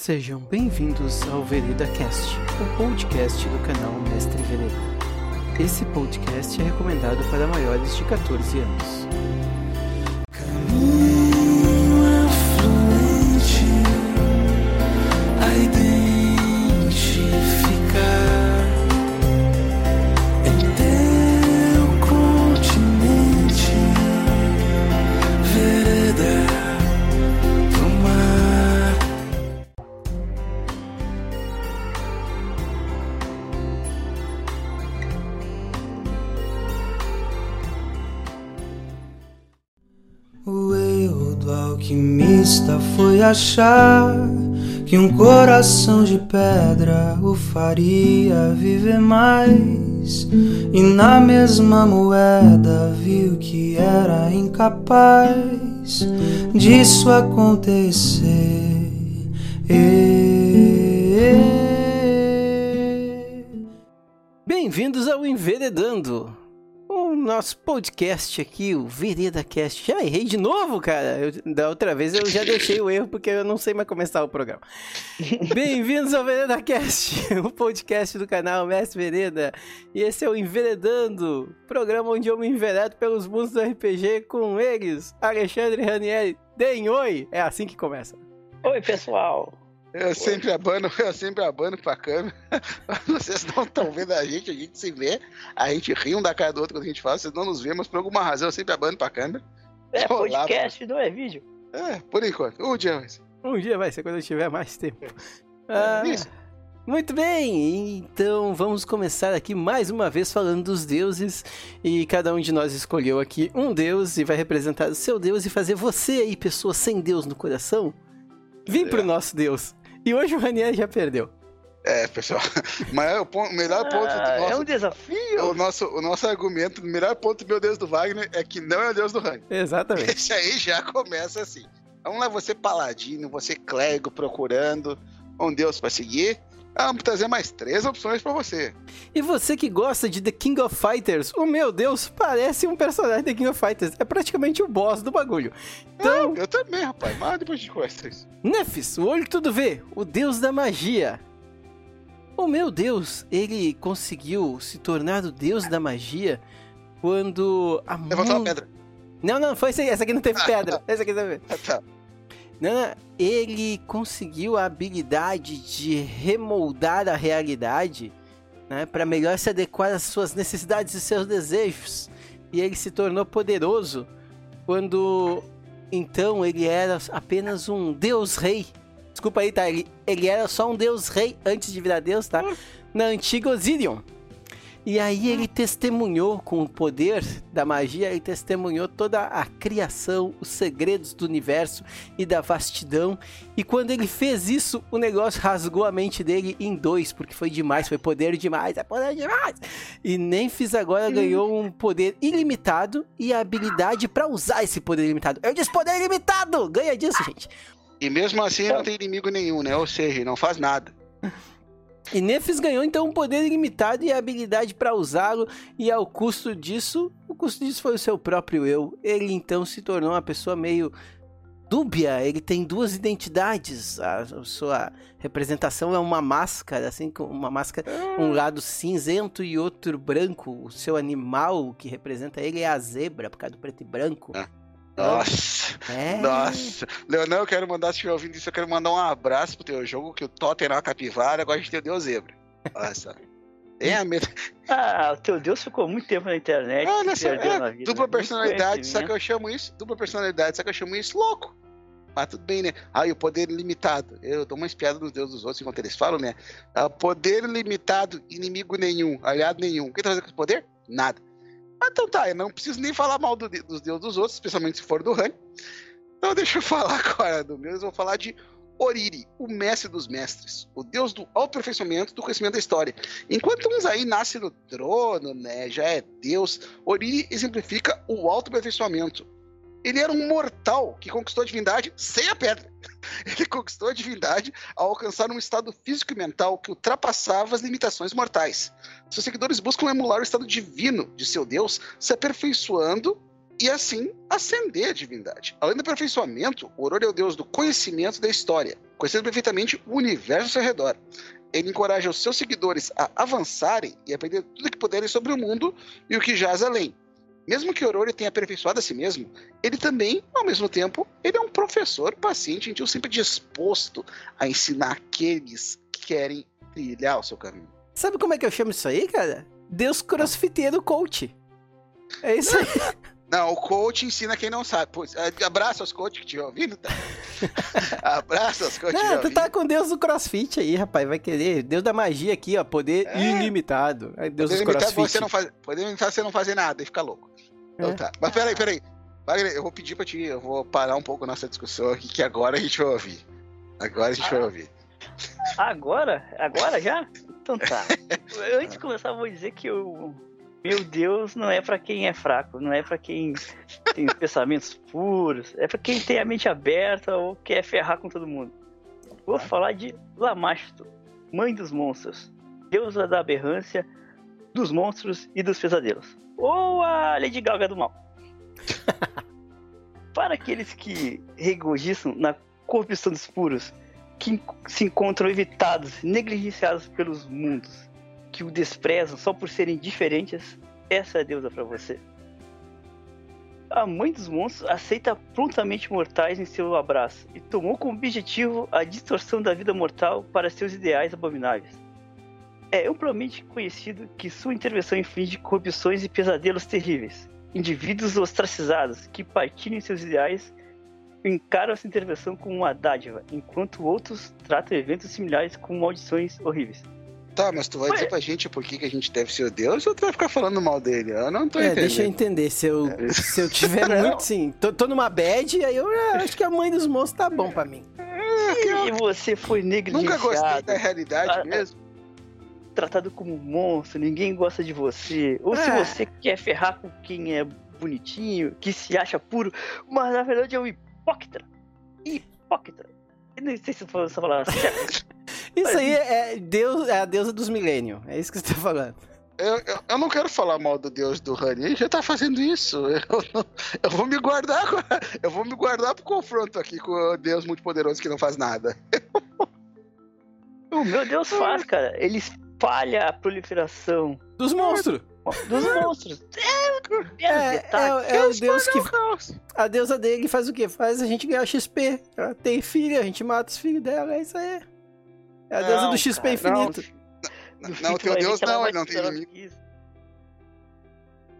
Sejam bem-vindos ao Vereda Cast, o podcast do canal Mestre Vereda. Esse podcast é recomendado para maiores de 14 anos. Achar que um coração de pedra o faria viver mais. E na mesma moeda viu que era incapaz disso acontecer. Bem-vindos ao Enveredando, nosso podcast aqui, o Vereda Cast. Já errei de novo, cara. Eu- da outra vez eu já deixei o erro porque eu não sei mais começar o programa. Bem-vindos ao Vereda Cast, o podcast do canal Mestre Vereda. E esse é o Enveredando, programa onde eu me enveredo pelos mundos do RPG com eles, Alexandre Ranieri. Deem oi! É assim que começa. Oi, pessoal. Eu sempre abano, eu sempre abano pra câmera. Vocês não estão vendo a gente, a gente se vê, a gente ri um da cara do outro quando a gente fala, vocês não nos vê, mas por alguma razão eu sempre abano pra câmera. É Olá, podcast, não é vídeo. É, por enquanto. O dia mais. Um dia vai ser quando eu tiver mais tempo. Ah, Isso. muito bem, então vamos começar aqui mais uma vez falando dos deuses. E cada um de nós escolheu aqui um deus e vai representar o seu deus e fazer você aí, pessoa sem Deus no coração, vir pro nosso deus. E hoje o Ranieri já perdeu. É, pessoal. O maior ponto, o melhor ponto Ah, do é nosso. um desafio. O nosso, o nosso argumento, o melhor ponto do meu Deus do Wagner é que não é o Deus do Rani. Exatamente. Esse aí já começa assim. Vamos lá, você paladino, você clérigo procurando um Deus pra seguir. Vamos trazer mais três opções pra você. E você que gosta de The King of Fighters, o meu deus parece um personagem The King of Fighters. É praticamente o boss do bagulho. Então, Eu também, rapaz, mas depois conversa isso. Nefis, o olho tudo vê, o deus da magia. O meu deus, ele conseguiu se tornar o deus da magia quando a Levantou mu- uma pedra. Não, não, foi essa aí, essa aqui não teve pedra. Essa aqui também. Ah, tá. Não, ele conseguiu a habilidade de remoldar a realidade, né, para melhor se adequar às suas necessidades e seus desejos. E ele se tornou poderoso quando então ele era apenas um deus rei. Desculpa aí, tá? Ele, ele era só um deus rei antes de virar deus, tá? Na antiga Osirion. E aí ele testemunhou com o poder da magia, ele testemunhou toda a criação, os segredos do universo e da vastidão. E quando ele fez isso, o negócio rasgou a mente dele em dois, porque foi demais, foi poder demais, é poder demais. E Nemphis agora ganhou um poder ilimitado e a habilidade pra usar esse poder ilimitado. Eu disse poder ilimitado! Ganha disso, gente. E mesmo assim não tem inimigo nenhum, né? Ou seja, não faz nada. E Nefis ganhou então um poder ilimitado e a habilidade para usá-lo, e ao custo disso, o custo disso foi o seu próprio eu. Ele então se tornou uma pessoa meio dúbia, ele tem duas identidades. A, sua representação é uma máscara, assim, com uma máscara, um lado cinzento e outro branco. O seu animal que representa ele é a zebra, por causa do preto e branco. Ah. Nossa, É. nossa. Leonel, eu quero mandar, se estiver ouvindo isso, eu quero mandar um abraço pro teu jogo, que o Totem era uma capivara, agora a gente tem o Deus Zebra. Olha só. Tem a mesma. Ah, o teu Deus ficou muito tempo na internet. Só, perdeu é, na vida. dupla Muito personalidade, só que eu chamo isso. Dupla personalidade, só que eu chamo isso louco. Mas tudo bem, né? Ah, e o poder ilimitado. Eu dou uma espiada nos deuses dos outros enquanto eles falam, né? Ah, poder limitado, inimigo nenhum, aliado nenhum. O que tá fazendo com esse poder? Nada. Mas então tá, eu não preciso nem falar mal do dos deuses dos outros, especialmente se for do Han. Então deixa eu falar agora do meu. Eu vou falar de Oriri, o mestre dos mestres, o deus do aperfeiçoamento do conhecimento da história. Enquanto uns aí nasce no trono, né, já é deus, Oriri exemplifica o autoaperfeiçoamento. Ele era um mortal que conquistou a divindade sem a pedra. Ele conquistou a divindade ao alcançar um estado físico e mental que ultrapassava as limitações mortais. Seus seguidores buscam emular o estado divino de seu Deus, se aperfeiçoando e assim ascender a divindade. Além do aperfeiçoamento, o é o deus do conhecimento da história, conhecendo perfeitamente o universo ao seu redor. Ele encoraja os seus seguidores a avançarem e aprender tudo que puderem sobre o mundo e o que jaz além. Mesmo que Ororo tenha aperfeiçoado a si mesmo, ele também, ao mesmo tempo, ele é um professor paciente, gentil, sempre disposto a ensinar aqueles que querem trilhar o seu caminho. Sabe como é que eu chamo isso aí, cara? Deus crossfiteiro coach. É isso aí. Não, o coach ensina quem não sabe. Pô, abraço aos coaches que estiver ouvindo, tá? abraço aos coaches que Não, tu tá com Deus do crossfit aí, rapaz. Vai querer. Deus da magia aqui, ó. Poder É. ilimitado. Deus Poder imitar crossfit. você não faz, poder imitar você não fazer nada e ficar louco. Então É. tá. Mas peraí, peraí. Wagner, eu vou pedir pra ti, eu vou parar um pouco a nossa discussão aqui, que agora a gente vai ouvir. Agora a gente vai ouvir. Agora? Agora já? Então tá. Antes de começar, eu vou dizer que o meu Deus não é pra quem é fraco, não é pra quem tem os pensamentos puros, é pra quem tem a mente aberta ou quer ferrar com todo mundo. Vou falar de Lamashto, mãe dos monstros, deusa da aberrância, dos monstros e dos pesadelos. Ou a Lady Gaga do mal. Para aqueles que regoziçam na corrupção dos puros, que se encontram evitados, negligenciados pelos mundos, que o desprezam só por serem diferentes, essa é a deusa para você. A mãe dos monstros aceita prontamente mortais em seu abraço e tomou como objetivo a distorção da vida mortal para seus ideais abomináveis. É amplamente conhecido que sua intervenção inflige corrupções e pesadelos terríveis. Indivíduos ostracizados que partilham seus ideais encaram essa intervenção como uma dádiva, enquanto outros tratam eventos similares como maldições horríveis. Tá, mas tu vai Ué. dizer pra gente por que, que a gente deve ser o Deus ou tu vai ficar falando mal dele? Eu não tô É, entendendo. deixa eu entender. Se eu, É. se eu tiver Não. muito, sim. Tô, tô numa bad, aí eu ah, acho que a mãe dos monstros tá bom pra mim. E você foi Nunca gostei da realidade Ah, mesmo. Tratado como um monstro, ninguém gosta de você. Ou se É. você quer ferrar com quem é bonitinho, que se acha puro, mas na verdade é um hipócrita. Hipócrita. Eu não sei se eu tô falando essa palavra certa. Isso aí é, Deus, é a deusa dos milênios. É isso que você tá falando. Eu, eu, eu não quero falar mal do Deus do Rani, ele já tá fazendo isso. Eu, não- eu vou me guardar, eu vou me guardar pro confronto aqui com o Deus muito poderoso que não faz nada. O meu Deus faz, cara. Ele espalha a proliferação Dos monstros. dos monstros. É, É, é, é, é o Deus que. Caos. A deusa dele faz o quê? Faz a gente ganhar XP. Ela tem filho, a gente mata os filhos dela, é isso aí. É a deusa Não, do XP cara, infinito. Não, fim, tu teu Deus não, ele não tem inimigo. isso.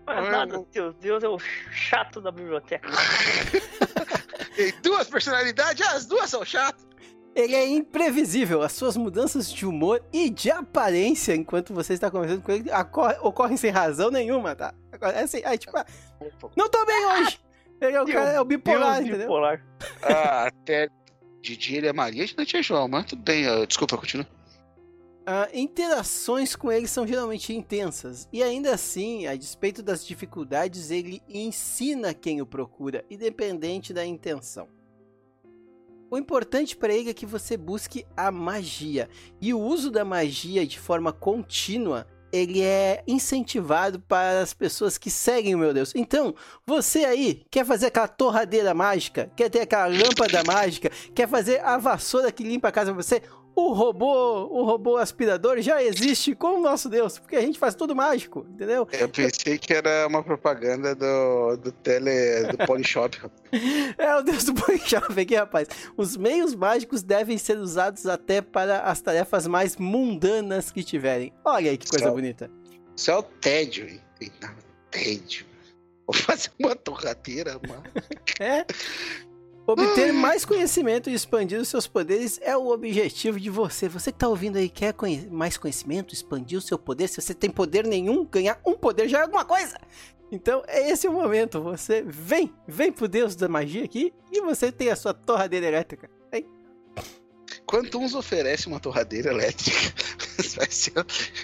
Mas Ah, nada, eu- teu Deus é o chato da biblioteca. Tem duas personalidades, as duas são chatas. Ele é imprevisível. As suas mudanças de humor e de aparência enquanto você está conversando com ele ocorrem sem razão nenhuma, tá? Agora, É assim, aí, tipo, ah, não tô bem hoje. Ele é o, cara, é o bipolar, Deus entendeu? bipolar. Ah, até Didi ele é Maria, de noite é João, mas tudo bem, ah, desculpa, continua. Ah, interações com ele são geralmente intensas, e ainda assim, a despeito das dificuldades, ele ensina quem o procura, independente da intenção. O importante para ele é que você busque a magia, e o uso da magia de forma contínua, ele é incentivado para as pessoas que seguem o meu Deus. Então, você aí quer fazer aquela torradeira mágica, quer ter aquela lâmpada mágica, quer fazer a vassoura que limpa a casa pra você, o robô, o robô aspirador já existe com o nosso Deus, porque a gente faz tudo mágico, entendeu? Eu pensei que era uma propaganda do, do tele, do Polishop. É o Deus do Bookshop aqui, rapaz. Os meios mágicos devem ser usados até para as tarefas mais mundanas que tiverem. Olha aí que coisa Só- bonita. Isso é o tédio, hein? Não, tédio. Vou fazer uma torradeira, mano. É. Obter mais conhecimento e expandir os seus poderes é o objetivo de você. Você que tá ouvindo aí quer conhe- mais conhecimento, expandir o seu poder. Se você tem poder nenhum, ganhar um poder já é alguma coisa. Então, é esse o momento. Você vem, vem pro Deus da magia aqui e você tem a sua torradeira elétrica. Quanto uns oferece uma torradeira elétrica, ser,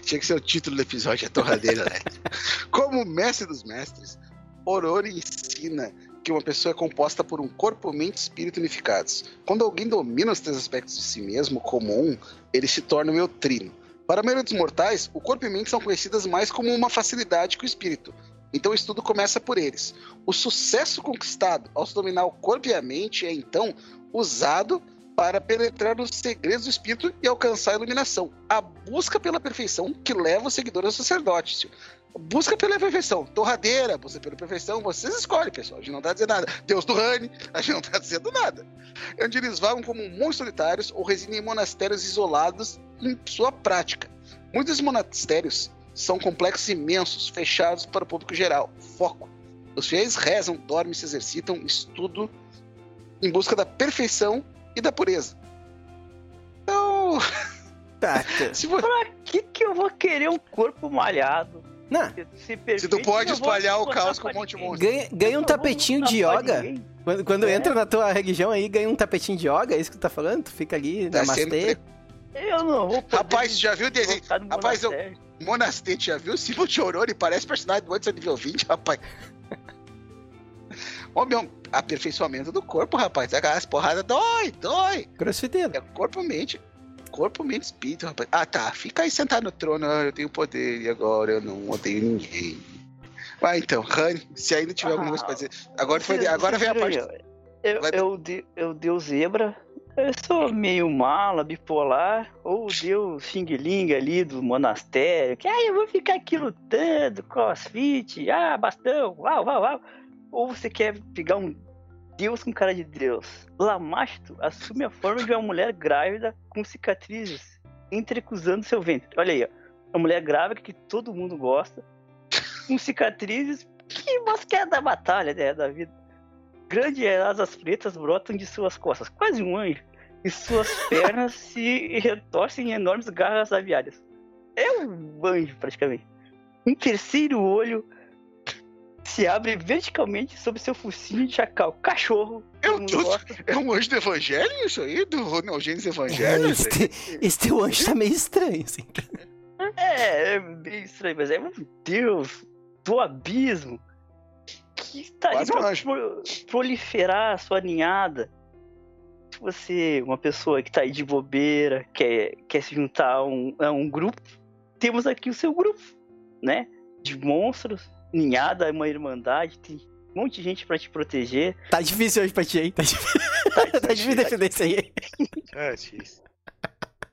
tinha que ser o título do episódio, a torradeira elétrica. Como mestre dos mestres, Orori ensina que uma pessoa é composta por um corpo, mente e espírito unificados. Quando alguém domina os três aspectos de si mesmo como um, ele se torna um eutrino. Para a maioria dos mortais, o corpo e mente são conhecidas mais como uma facilidade que o espírito. Então o estudo começa por eles. O sucesso conquistado ao se dominar o corpo e a mente é então usado para penetrar nos segredos do espírito e alcançar a iluminação. A busca pela perfeição que leva o seguidor ao sacerdócio. Busca pela perfeição. Torradeira, busca pela perfeição. Vocês escolhem, pessoal. A gente não está dizendo nada. Deus do Rani, a gente não está dizendo nada. Onde eles vagam como monstros solitários ou residem em monastérios isolados em sua prática. Muitos monastérios são complexos imensos, fechados para o público geral. Foco. Os fiéis rezam, dormem, se exercitam, estudam em busca da perfeição e da pureza. Então. Tá, se, você... Pra que, que eu vou querer um corpo malhado? Não. Se, perfeito, se tu pode espalhar o caos com um monte de monstro. Ganha, ganha um tapetinho de yoga. Quando, quando É. entra na tua religião aí, ganha um tapetinho de yoga, é isso que tu tá falando? Tu fica ali, Tá namastê. sendo- Eu não vou poder Rapaz, já viu o desenho? Rapaz, eu- monastério. Monastete, já viu? Simon Choroni parece personagem do Antes nível 20, rapaz. Ô, meu, aperfeiçoamento do corpo, rapaz. As porradas dói, dói. Crossfiteiro. É corpo, mente. Corpo, mente, espírito, rapaz. Ah, tá. Fica aí sentado no trono. Ah, eu tenho poder e agora eu não odeio ninguém. Vai então, Rani, se ainda tiver alguma coisa pra dizer. Agora, foi, agora vem a parte. Eu, Vai- eu, de- eu deu zebra. Eu sou meio mala, bipolar, ou deu xing-ling ali do monastério, que ah, eu vou ficar aqui lutando, crossfit, ah, bastão, uau, uau, uau. Ou você quer pegar um Deus com cara de Deus. Lamasto assume a forma de uma mulher grávida com cicatrizes entrecruzando seu ventre. Olha aí, ó. Uma mulher grávida que todo mundo gosta, com cicatrizes que mosqueia da batalha, né, da vida. Grandes asas pretas brotam de suas costas, quase um anjo, e suas pernas se retorcem em enormes garras aviárias. É um anjo, praticamente. Um terceiro olho se abre verticalmente sobre seu focinho de chacal. Cachorro, Eu mundo tô- gosta. É um anjo do evangelho isso aí? Do Ronaldinho Evangelho? esse, te- esse teu anjo tá meio estranho, assim. É, é bem estranho, mas é um deus do abismo que está Quase um pra anjo. pro- proliferar a sua ninhada. Se você, uma pessoa que tá aí de bobeira, quer, quer se juntar a um, a um grupo, temos aqui o seu grupo, né? De monstros, ninhada, é uma irmandade, tem um monte de gente pra te proteger. Tá difícil hoje pra ti, hein? Tá difícil, tá difícil defender isso aí. É, difícil.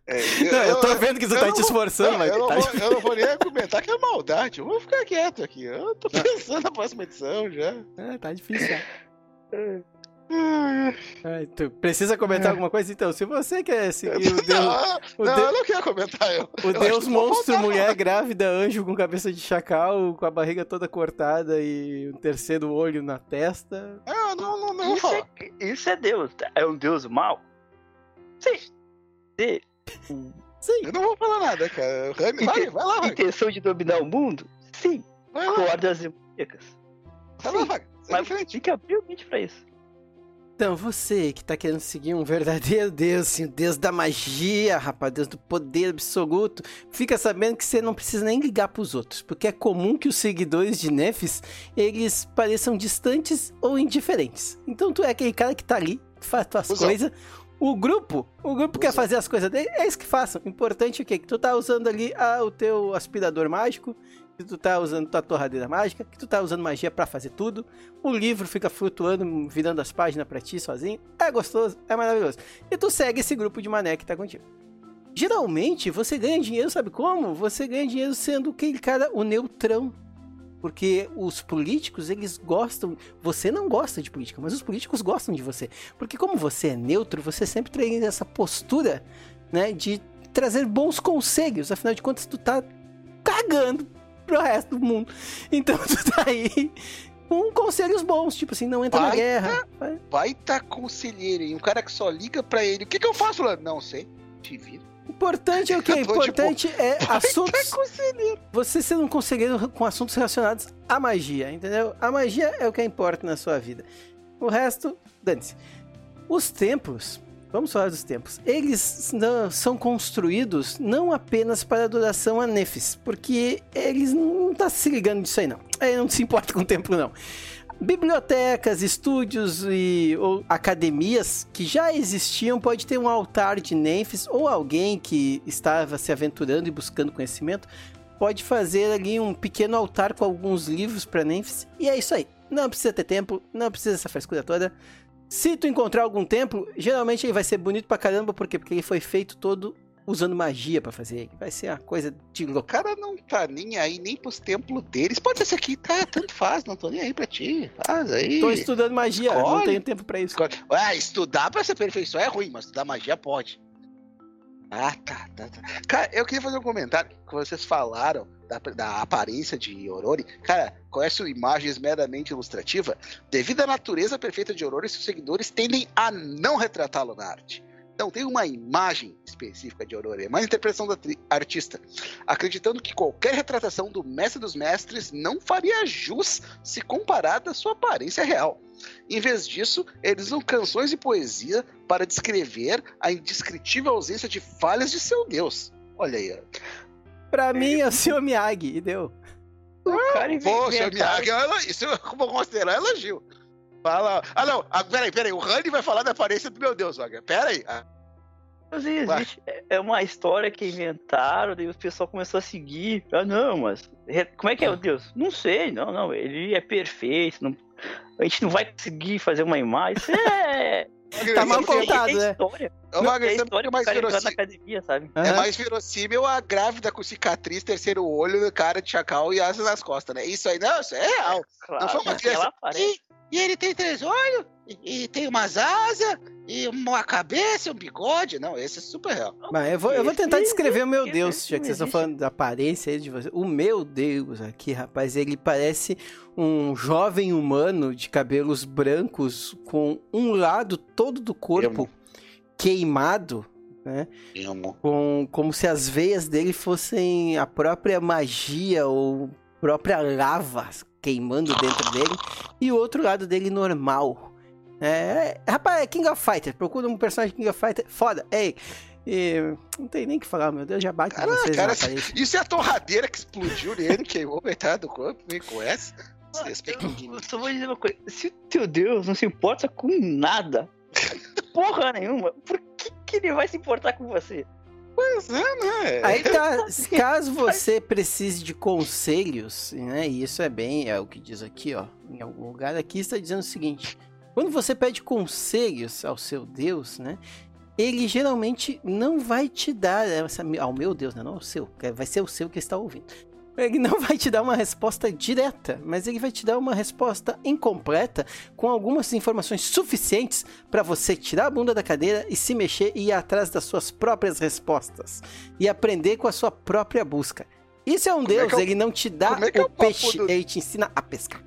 É, Não, eu tô vendo que tu eu tá não te esforçando, não, mas eu, não tá vou, difícil. eu não vou nem argumentar que é maldade. Eu vou ficar quieto aqui. Eu tô pensando na próxima edição já. É, tá difícil. já. Ai, tu precisa comentar alguma coisa? Então, se você quer seguir o Deus, Não, o não, Deus- eu não quero comentar. Eu, o eu Deus monstro, mulher grávida, anjo com cabeça de chacal, com a barriga toda cortada e um terceiro olho na testa. Não, não, não, não Isso é, isso é Deus. tá? É um Deus mau? Sim. Sim. Sim. Eu não vou falar nada, cara. Vai, vai lá, vai. Intenção de dominar o mundo? Sim. Vai lá, Cordas demoníacas? vai lá, vai. Mas tem que abrir o mente pra isso. Então, você que tá querendo seguir um verdadeiro Deus, assim, o Deus da magia, rapaz, Deus do poder absoluto, fica sabendo que você não precisa nem ligar pros outros, porque é comum que os seguidores de Nefis, eles pareçam distantes ou indiferentes. Então tu é aquele cara que tá ali, faz tuas Cusão. coisas, o grupo, o grupo quer Cusão. fazer as coisas dele, é isso que façam. Importante é o quê? Que tu tá usando ali ah, o teu aspirador mágico, que tu tá usando tua torradeira mágica, que tu tá usando magia pra fazer tudo, o livro fica flutuando, virando as páginas pra ti sozinho. É gostoso, é maravilhoso. E tu segue esse grupo de mané que tá contigo. Geralmente, você ganha dinheiro, sabe como? Você ganha dinheiro sendo aquele cara, o neutrão. Porque os políticos, eles gostam. Você não gosta de política, mas os políticos gostam de você. Porque como você é neutro, você sempre tem essa postura, né, de trazer bons conselhos. Afinal de contas, tu tá cagando pro resto do mundo. Então tu tá aí com conselhos bons, tipo assim, não entra na Vai, guerra. Baita conselheiro, hein? Um cara que só liga pra ele. O que, que eu faço, Lando? Não sei. Te vira. Importante é o que? Eu tô, tipo, Importante é assuntos. conselheiro. Você sendo um conselheiro com assuntos relacionados à magia, entendeu? A magia é o que importa na sua vida. O resto, dane-se. Os templos, vamos falar dos templos, eles não- são construídos não apenas para adoração a Nefis, porque eles não estão se ligando disso aí não. Ele não se importa com o templo não. Bibliotecas, estúdios e ou academias que já existiam pode ter um altar de Nefis ou alguém que estava se aventurando e buscando conhecimento pode fazer ali um pequeno altar com alguns livros pra Nênfis. E é isso aí. Não precisa ter templo, não precisa essa frescura toda. Se tu encontrar algum templo, geralmente ele vai ser bonito pra caramba, por quê? Porque ele foi feito todo usando magia pra fazer. Vai ser uma coisa de O louco. cara não tá nem aí nem pros templos deles. Pode ser esse aqui, tá? Tanto faz, não tô nem aí pra ti. Faz aí. Tô estudando magia, não Escolhe. tenho tempo pra isso. Ah, estudar pra se aperfeiçoar é ruim, mas estudar magia pode. Ah, tá, tá, tá. Cara, eu queria fazer um comentário que vocês falaram da, da aparência de Orori. Cara, essa imagens meramente ilustrativa, devido à natureza perfeita de Orori, seus seguidores tendem a não retratá-lo na arte. Então tem uma imagem específica de Orori, é mais interpretação da artista, acreditando que qualquer retratação do mestre dos mestres não faria jus se comparada à sua aparência real. Em vez disso, eles usam canções e poesia para descrever a indescritível ausência de falhas de seu deus. Olha aí. Pra mim é o Sr. Miyagi, e deu. O cara Pô, seu Miyagi, é elo- isso eu vou considerar elogio. Fala. Ah, não. Ah, peraí, peraí. O Randy vai falar da aparência do meu Deus, Wagner. Peraí. Ah, Mas existe, é uma história que inventaram, daí o pessoal começou a seguir. Ah, não, mas como é que é o Deus? Não sei, não, não, ele é perfeito, não- a gente não vai conseguir fazer uma imagem. Isso é. Tá mal é- contado, é né? história. É história é mais cara entrar na verossímil? academia, sabe? É Aham. mais verossímil a grávida com cicatriz, terceiro olho, cara de chacal e asas nas costas, né? Isso aí, não, isso é real. Claro, foi uma ela criança. E, e ele tem três olhos, e, e tem umas asas, e uma cabeça, e um bigode. Não, esse é super real. Mas eu vou, eu vou tentar descrever o meu Deus, já que não vocês estão falando da aparência aí de você. O meu Deus aqui, rapaz, ele parece um jovem humano de cabelos brancos com um lado todo do corpo queimado, né? Com, como se as veias dele fossem a própria magia ou própria lava queimando dentro dele. E o outro lado dele normal. É, rapaz, é King of Fighter. Procura um personagem King of Fighter. Foda. Ei. E, não tem nem o que falar, meu Deus, já bate Cara, vocês cara. Isso é a torradeira que explodiu nele, queimou metade do corpo, me conhece? Ah, eu- eu só vou dizer uma coisa. Se o teu Deus não se importa com nada, porra nenhuma, por que, que ele vai se importar com você? Pois é, né? Aí tá, caso você precise de conselhos, né? E isso é bem, é o que diz aqui, ó. Em algum lugar aqui está dizendo o seguinte: quando você pede conselhos ao seu Deus, né? Ele geralmente não vai te dar essa, ao meu Deus, né? Não ao seu, que vai ser o seu que está ouvindo. Ele não vai te dar uma resposta direta, mas ele vai te dar uma resposta incompleta com algumas informações suficientes para você tirar a bunda da cadeira e se mexer e ir atrás das suas próprias respostas e aprender com a sua própria busca. Isso é um Como é Deus, é o- ele não te dá é o peixe, do- ele te ensina a pescar.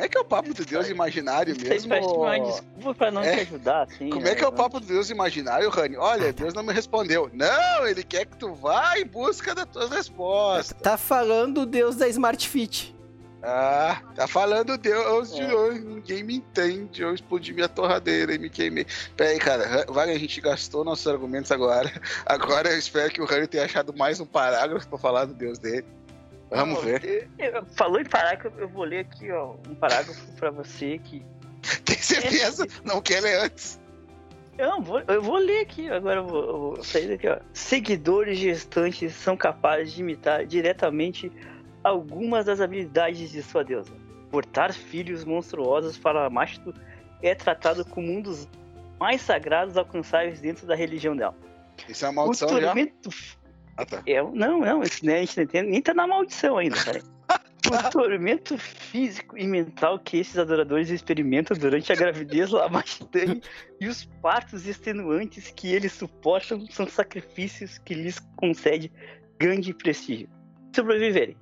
Como é que é o papo do Deus imaginário mesmo? parece uma desculpa pra não É. te ajudar, assim. Como é que é o né? papo do Deus imaginário, Rani? Olha, Deus não me respondeu. Não, ele quer que tu vá em busca das tuas respostas. Tá falando o Deus da Smart Fit. Ah, tá falando Deus de É. hoje, ninguém me entende. Eu explodi minha torradeira e me queimei. Pera aí, cara, Wagner, a gente gastou nossos argumentos agora. Agora eu espero que o Rani tenha achado mais um parágrafo pra falar do Deus dele. Vamos ver. Falou em parágrafo, eu vou ler aqui, ó, um parágrafo pra você que. Tem certeza? Não quer ler antes. Eu vou, eu vou ler aqui, agora eu vou, eu vou sair daqui, ó. Seguidores gestantes são capazes de imitar diretamente algumas das habilidades de sua deusa. Portar filhos monstruosos para Machto é tratado como um dos mais sagrados alcançáveis dentro da religião dela. Isso é uma O maldição já? Ah, tá. É, não, não, isso, né, a gente não entende, nem tá na maldição ainda, cara. O tormento físico e mental que esses adoradores experimentam durante a gravidez lamastane e os partos extenuantes que eles suportam são sacrifícios que lhes concede grande prestígio. Sobreviverem.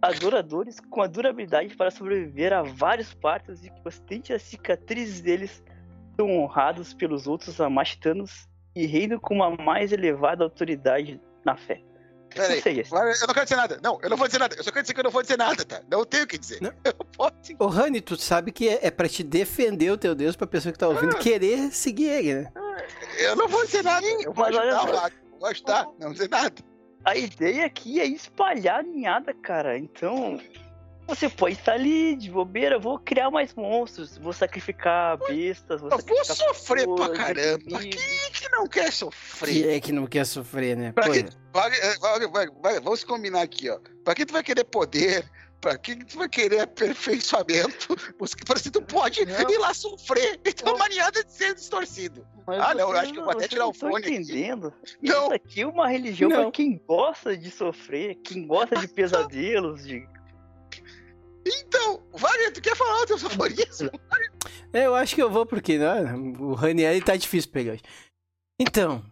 Adoradores com a durabilidade para sobreviver a vários partos e que ostente as cicatrizes deles são honrados pelos outros amashtanos e reinam com uma mais elevada autoridade na fé. Pera aí. Ou seja, Wagner, Eu não quero dizer nada. Não, eu não vou dizer nada. Eu só quero dizer que eu não vou dizer nada, tá? Não tenho o que dizer. Não. Eu posso sim. Ô, Rani, tu sabe que é, é pra te defender o teu Deus, pra pessoa que tá ouvindo Ah. querer seguir ele, né? Eu não vou dizer nada. Eu vou mas ajudar o. Wagner. Vou ajudar. Não vou dizer nada. a ideia aqui é espalhar a ninhada, cara. Então, você pode estar ali de bobeira, vou criar mais monstros, vou sacrificar bestas, vou Eu vou sacrificar sofrer pra pessoas, caramba. inimigos. Quem que não quer sofrer? é que não quer sofrer, né? Pra que, vai, vai, vai, vai, vamos combinar aqui, ó. Pra que tu vai querer poder? Pra que tu vai querer aperfeiçoamento? Porque que tu pode Não. ir lá sofrer. Então, Não. maniada de ser distorcido. Mas Ah, não, eu acho que eu vou até tirar o estão fone aqui. entendendo. Não, Isso aqui é uma religião Não. pra quem gosta de sofrer, quem gosta de pesadelos, de então, Wagner, tu quer falar o teu aforismo? É, eu acho que eu vou porque né, o Ranieri tá difícil pegar hoje. Então,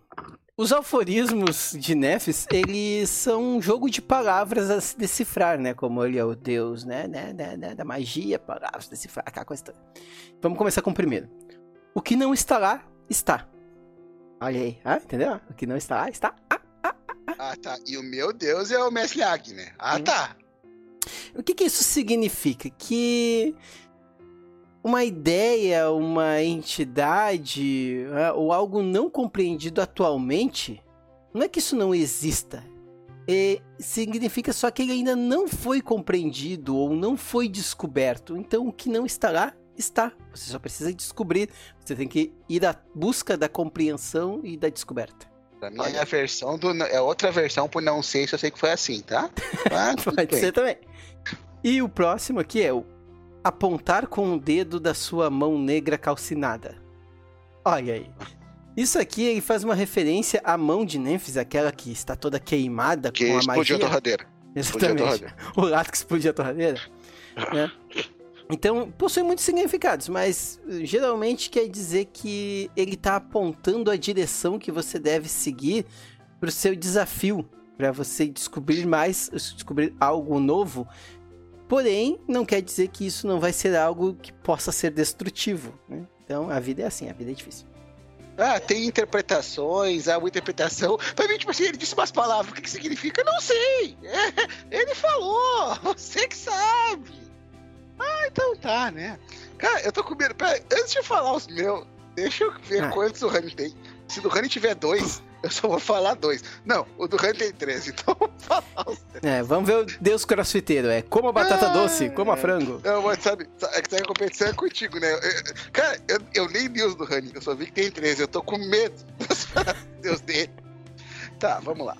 os aforismos de Nefes, eles são um jogo de palavras a se decifrar, né? Como ele é o deus, né? né, né, né, da magia, palavras, decifrar, aquela coisa toda. Vamos começar com o primeiro. O que não está lá, está. Olha aí, ah, entendeu? O que não está lá, está. Ah, Ah, tá. E o meu Deus é o Mestre Ag, né? Ah, Hum. tá. O que, que isso significa? Que uma ideia, uma entidade né, ou algo não compreendido atualmente, não é que isso não exista. É, significa só que ele ainda não foi compreendido ou não foi descoberto. Então o que não está lá, está. Você só precisa descobrir. Você tem que ir à busca da compreensão e da descoberta. Pra mim é a versão do. É outra versão por não sei se eu sei que foi assim, tá? Ah, tudo Pode ser também. E o próximo aqui é o apontar com o dedo da sua mão negra calcinada. Olha aí. Isso aqui ele faz uma referência à mão de Nêmfis, aquela que está toda queimada Que com a explodiu a magia. torradeira. Explodiu a Exatamente. torradeira. O lado que explodiu a torradeira. né? Então, possui muitos significados, mas eh, geralmente quer dizer que ele está apontando a direção que você deve seguir para o seu desafio, para você descobrir mais, descobrir algo novo. Porém, não quer dizer que isso não vai ser algo que possa ser destrutivo. né? Então, a vida é assim, a vida é difícil. Ah, tem interpretações, há uma interpretação. Pra mim, tipo assim, ele disse umas palavras, o que, que significa? Não sei. É, ele falou, você que sabe. Ah, então tá, né? Cara, eu tô com medo. Pera, antes de falar os meus, deixa eu ver Ah. quantos o Rani tem. Se do Rani tiver dois, eu só vou falar dois. Não, o do Rani tem três, então eu vou falar os três. É, vamos ver o Deus crossfiteiro. É coma batata Ah, doce, coma frango. Não, mas sabe, é que tá a competição é contigo, né? Eu- cara, eu, eu nem li os do Rani, eu só vi que tem 13, eu tô com medo das Deus dele. Tá, vamos lá.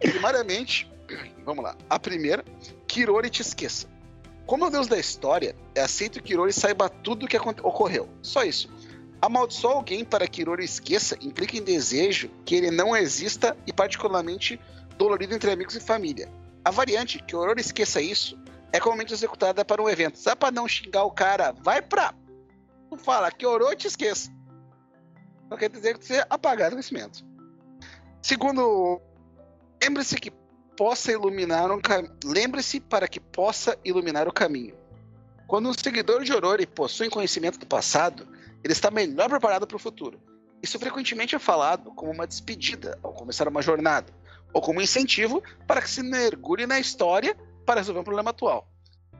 Primariamente, vamos lá. A primeira, Kirori te esqueça. Como é o deus da história, é aceito que Kirori saiba tudo o que ocorreu. Só isso. Amaldiçoar alguém para que Kirori esqueça implica em desejo que ele não exista e particularmente dolorido entre amigos e família. A variante que Kirori esqueça isso é comumente executada para um evento. Só para não xingar o cara, vai pra. Tu fala que orou te esqueça. Não quer dizer que você é apagado do conhecimento. Segundo, lembre-se que possa iluminar um cam... lembre-se para que possa iluminar o caminho. Quando um seguidor de Orori possui conhecimento do passado, ele está melhor preparado para o futuro. Isso frequentemente é falado como uma despedida ao começar uma jornada, ou como incentivo para que se mergulhe na história para resolver um problema atual.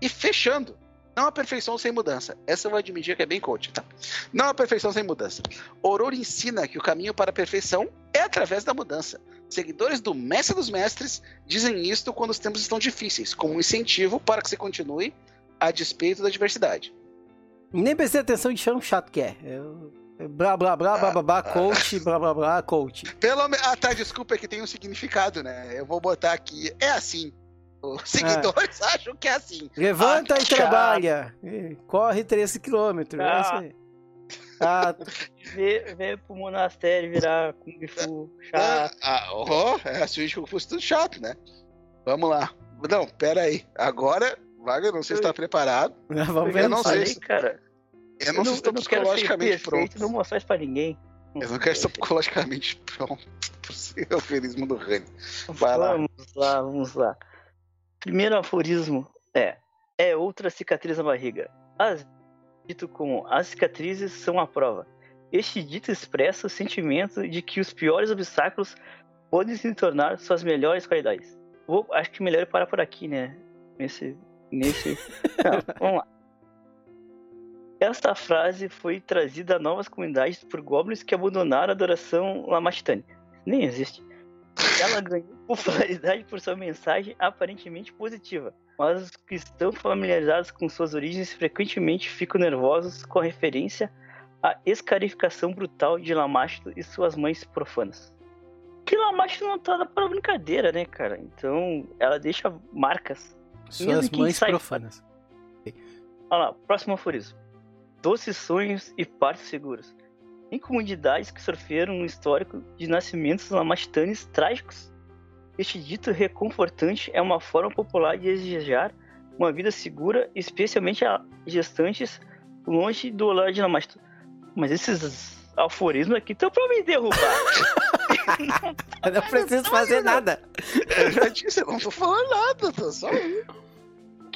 E fechando, não há perfeição sem mudança. Essa eu vou admitir que é bem coach, tá? Não há perfeição sem mudança. Ororo ensina que o caminho para a perfeição é através da mudança. Seguidores do Mestre dos Mestres dizem isto quando os tempos estão difíceis, como um incentivo para que se continue a despeito da adversidade. Nem prestei atenção de chão chato que é. Eu... Blá blá blá blá blá blá, coach, blá blá blá, coach. Pelo menos. Ah, tá, desculpa, é que tem um significado, né? Eu vou botar aqui. É assim. Os seguidores acham que é assim. Levanta Ah, e chato. trabalha. Corre 13 quilômetros. É isso aí. Ah, Vê, vê pro monastério virar Kung Fu Ah, chato. ah, oh, é a Switch que fosse tudo chato, né? Vamos lá. Não, pera aí. Agora, Wagner, não sei se está preparado. vamos Eu ver. não não sei Falei, se- cara. Eu não, sei se estou eu não quero ser psicologicamente perfeito, pronto. não mostrar isso pra ninguém. Eu não quero estar psicologicamente pronto pro seu aforismo do Rani. Vai lá. Vamos lá, vamos lá. Primeiro aforismo é: é outra cicatriz na barriga. As, dito como as cicatrizes são a prova. Este dito expressa o sentimento de que os piores obstáculos podem se tornar suas melhores qualidades. Vou, acho que melhor parar por aqui, né? Nesse. nesse... Não, vamos lá. Esta frase foi trazida a novas comunidades por goblins que abandonaram a adoração Lamastane. Nem existe. Ela ganhou popularidade por sua mensagem aparentemente positiva, mas os que estão familiarizados com suas origens frequentemente ficam nervosos com a referência a escarificação brutal de Lamastro e suas mães profanas. Que Lamastro não tá para brincadeira, né, cara? Então ela deixa marcas. Suas mães sai profanas. Olha lá, próximo aforismo. Doces sonhos e partos seguros. Em comunidades que sofreram um histórico de nascimentos lamastanes trágicos, este dito reconfortante é uma forma popular de desejar uma vida segura, especialmente a gestantes longe do lar de Lamastro. Mas esses aforismos aqui estão pra me derrubar. Eu não preciso fazer nada. Eu já disse, eu não tô falando nada, tô só.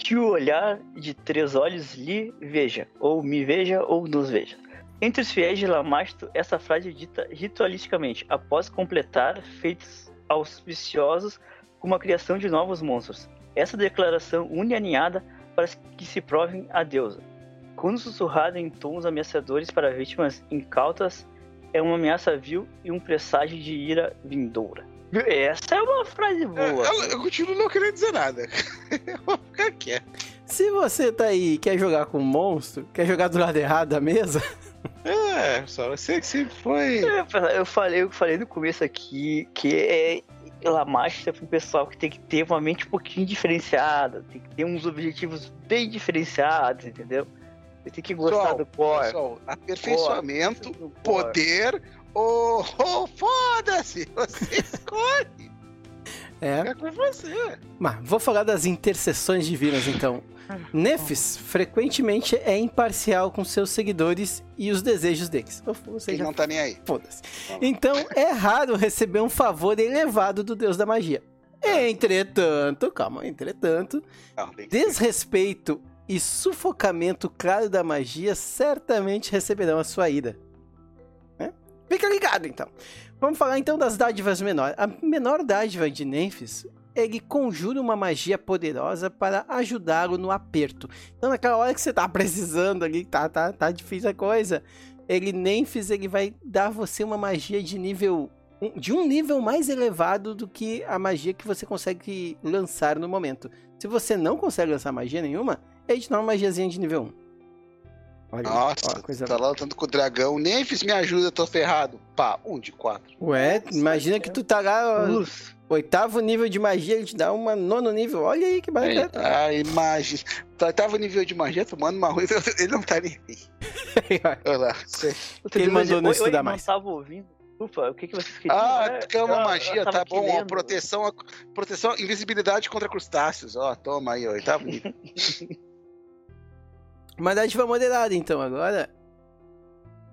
Que o olhar de três olhos lhe veja, ou me veja, ou nos veja. Entre os fiéis de Lamastro, essa frase é dita ritualisticamente, após completar feitos auspiciosos como a criação de novos monstros. Essa declaração une a ninhada para que se provem a deusa. Quando sussurrada em tons ameaçadores para vítimas incautas, é uma ameaça vil e um presságio de ira vindoura. Essa é uma frase boa. Eu, eu continuo não querendo dizer nada. Eu vou ficar quieto. Se você tá aí e quer jogar com um monstro, quer jogar do lado errado da mesa, É, só você que sempre foi. Eu falei, eu falei no começo aqui que é Lamastro é pro pessoal que tem que ter uma mente um pouquinho diferenciada, tem que ter uns objetivos bem diferenciados, entendeu? Você tem que gostar Pessoal, do core. Pessoal, aperfeiçoamento, core. poder ou oh, foda-se! Você escolhe! é. É com você. Mas vou falar das intercessões divinas então. Nefis frequentemente é imparcial com seus seguidores e os desejos deles. Ou seja, não tá nem aí. foda-se. Então é raro receber um favor elevado do deus da magia. Entretanto, calma, entretanto, Não, desrespeito e sufocamento claro da magia certamente receberão a sua ira. Fica ligado então. Vamos falar então das dádivas menores. A menor dádiva de Nemphis, ele conjura uma magia poderosa para ajudá-lo no aperto. Então naquela hora que você tá precisando ali, tá, tá, tá difícil a coisa, ele Nemphis, ele vai dar você uma magia de nível de um nível mais elevado do que a magia que você consegue lançar no momento. Se você não consegue lançar magia nenhuma, ele te dá uma magiazinha de nível 1. Olha, ó, Nossa, coisa tá lá lutando com o dragão. Nemphis, me ajuda, eu tô ferrado. Pá, um de quatro. Ué, imagina que tu tá lá, Luz. oitavo nível de magia, ele te dá uma nono nível. Olha aí que bacana. ai, magia. Tá- Tava nível de magia, tomando uma ruim, ele não tá nem aí. Olha lá. Você- Quem mandou não oi, estudar mais? Não tava ouvindo. Desculpa, o que, que vocês queriam? Ah, É, que é uma eu- eu magia, tá bom. Ó, proteção, proteção, invisibilidade contra crustáceos. Ó, toma aí, ó. Tá bonito. Uma dádiva moderada, então, agora.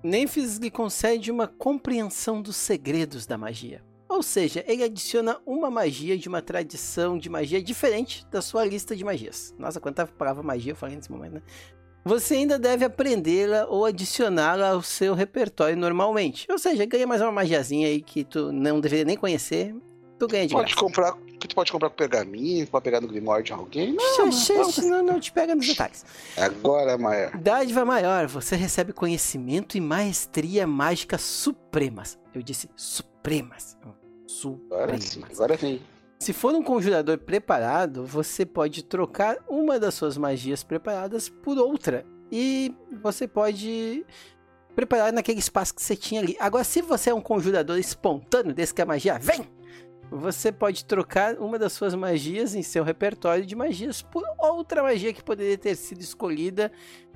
Nemphis lhe concede uma compreensão dos segredos da magia. Ou seja, ele adiciona uma magia de uma tradição de magia diferente da sua lista de magias. Nossa, quanta palavra magia eu falei nesse momento, né? Você ainda deve aprendê-la ou adicioná-la ao seu repertório normalmente. Ou seja, ganha mais uma magiazinha aí que tu não deveria nem conhecer. Tu ganha de Pode graça. comprar, que tu pode comprar com pergaminho, pode pegar no Grimório de alguém. Não, xê, não, não te pega nos detalhes. agora é maior. Dádiva maior, você recebe conhecimento e maestria mágicas supremas. Eu disse supremas. Agora sim, Supremas. agora vem. Se for um conjurador preparado, você pode trocar uma das suas magias preparadas por outra. E você pode preparar naquele espaço que você tinha ali. Agora, se você é um conjurador espontâneo, desse que a magia vem, você pode trocar uma das suas magias em seu repertório de magias por outra magia que poderia ter sido escolhida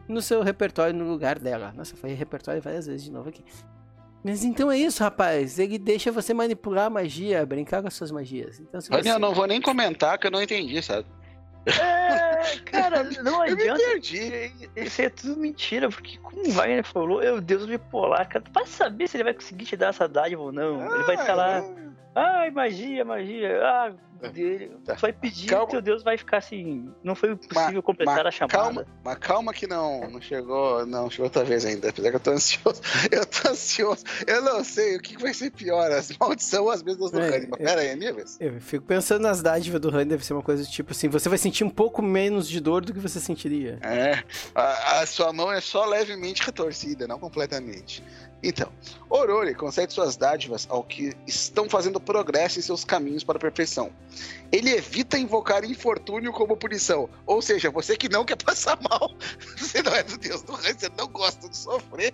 no seu repertório no lugar dela. Nossa, eu falei repertório várias vezes de novo aqui. Mas então é isso, rapaz. Ele deixa você manipular a magia, brincar com as suas magias. Então, Olha, você... Eu não vou nem comentar que eu não entendi, sabe? É, cara, não Eu me adianta. perdi. Isso é tudo mentira, porque como o Wagner falou, o Deus bipolar, cara. Tu vai saber se ele vai conseguir te dar essa dádiva ou não. ele vai estar lá, ai, magia, magia, ah, dele. Tá. Tu vai pedir Calma. teu Deus vai ficar assim. Não foi possível completar a chamada. Calma, mas calma que não, não chegou, não chegou outra vez ainda. Apesar que eu tô ansioso. Eu tô ansioso. Eu não sei o que vai ser pior, as maldições ou as mesmas do É, Hannibal. é. Pera aí, é minha vez. Eu fico pensando nas dádivas do Han, deve ser uma coisa do tipo assim, você vai sentir um pouco menos de dor do que você sentiria. É, a, a sua mão é só levemente retorcida, não completamente. Então, Orore concede suas dádivas ao que estão fazendo progresso em seus caminhos para a perfeição. Ele evita invocar infortúnio como punição. Ou seja, você que não quer passar mal, você não é do Deus do Reino, você não gosta de sofrer.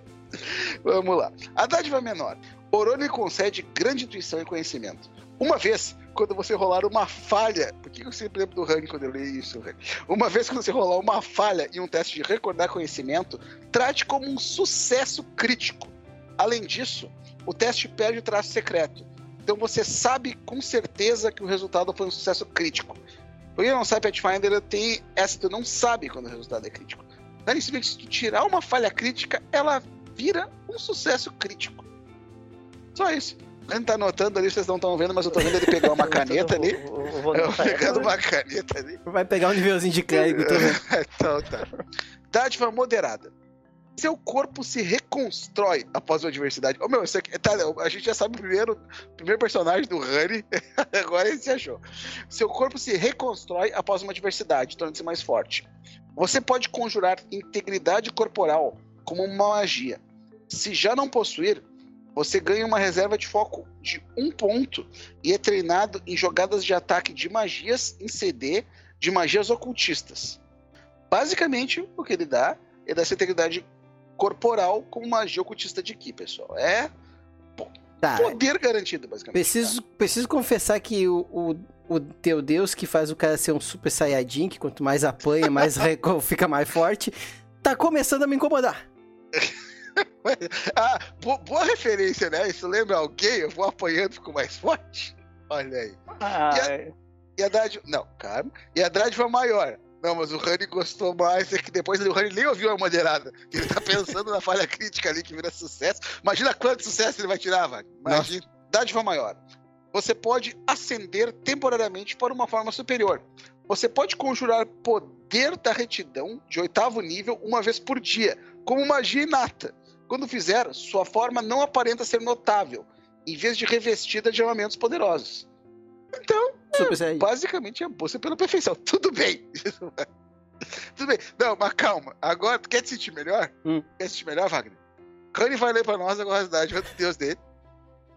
Vamos lá. A dádiva menor. Orone concede grande intuição e conhecimento. Uma vez, quando você rolar uma falha. Por que eu sempre lembro do Rani quando eu leio isso, Rani? Uma vez quando você rolar uma falha em um teste de recordar conhecimento, trate como um sucesso crítico. Além disso, o teste perde o traço secreto. Então você sabe com certeza que o resultado foi um sucesso crítico. Por quem não sabe, Pathfinder tem essa, tu não sabe quando o resultado é crítico. Daí, se tu tirar uma falha crítica, ela vira um sucesso crítico. Só isso. Ele tá anotando ali, vocês não estão vendo, mas eu tô vendo ele pegar uma caneta ali. Eu pegando uma caneta ali. Vai pegar um nívelzinho de tô vendo. então tá. Dádiva moderada. Seu corpo se reconstrói após uma adversidade. Oh, meu, isso aqui, tá, a gente já sabe o primeiro, primeiro personagem do Honey, agora ele se achou. Seu corpo se reconstrói após uma adversidade, tornando-se mais forte. Você pode conjurar integridade corporal como uma magia. Se já não possuir, você ganha uma reserva de foco de um ponto e é treinado em jogadas de ataque de magias em CD de magias ocultistas. Basicamente, o que ele dá é dessa integridade corporal como magia ocultista de Ki, pessoal. É tá. poder garantido, basicamente. Preciso, tá? preciso confessar que o, o, o, teu deus que faz o cara ser um super saiyajin, que quanto mais apanha, mais fica mais forte, tá começando a me incomodar. ah, boa, boa, referência, né? Isso lembra alguém? Eu vou apanhando e fico mais forte? Olha aí. Ah, e, a, é. e a dádiva. Não, calma. E a dádiva maior. Não, mas o Rani gostou mais, é que depois o Rani nem ouviu a moderada. Ele tá pensando na falha crítica ali que vira sucesso. Imagina quanto sucesso ele vai tirar, vai. Imagina. Nossa. Dádiva maior. Você pode ascender temporariamente para uma forma superior. Você pode conjurar poder da retidão de oitavo nível uma vez por dia, como magia inata. Quando fizer, sua forma não aparenta ser notável, em vez de revestida de armamentos poderosos. Então, é, basicamente é busca pela perfeição. Tudo bem. Tudo bem. Não, mas calma. Agora, tu quer te sentir melhor? Hum. Quer te sentir melhor, Wagner? Kanye vai ler pra nós a curiosidade do Deus dele.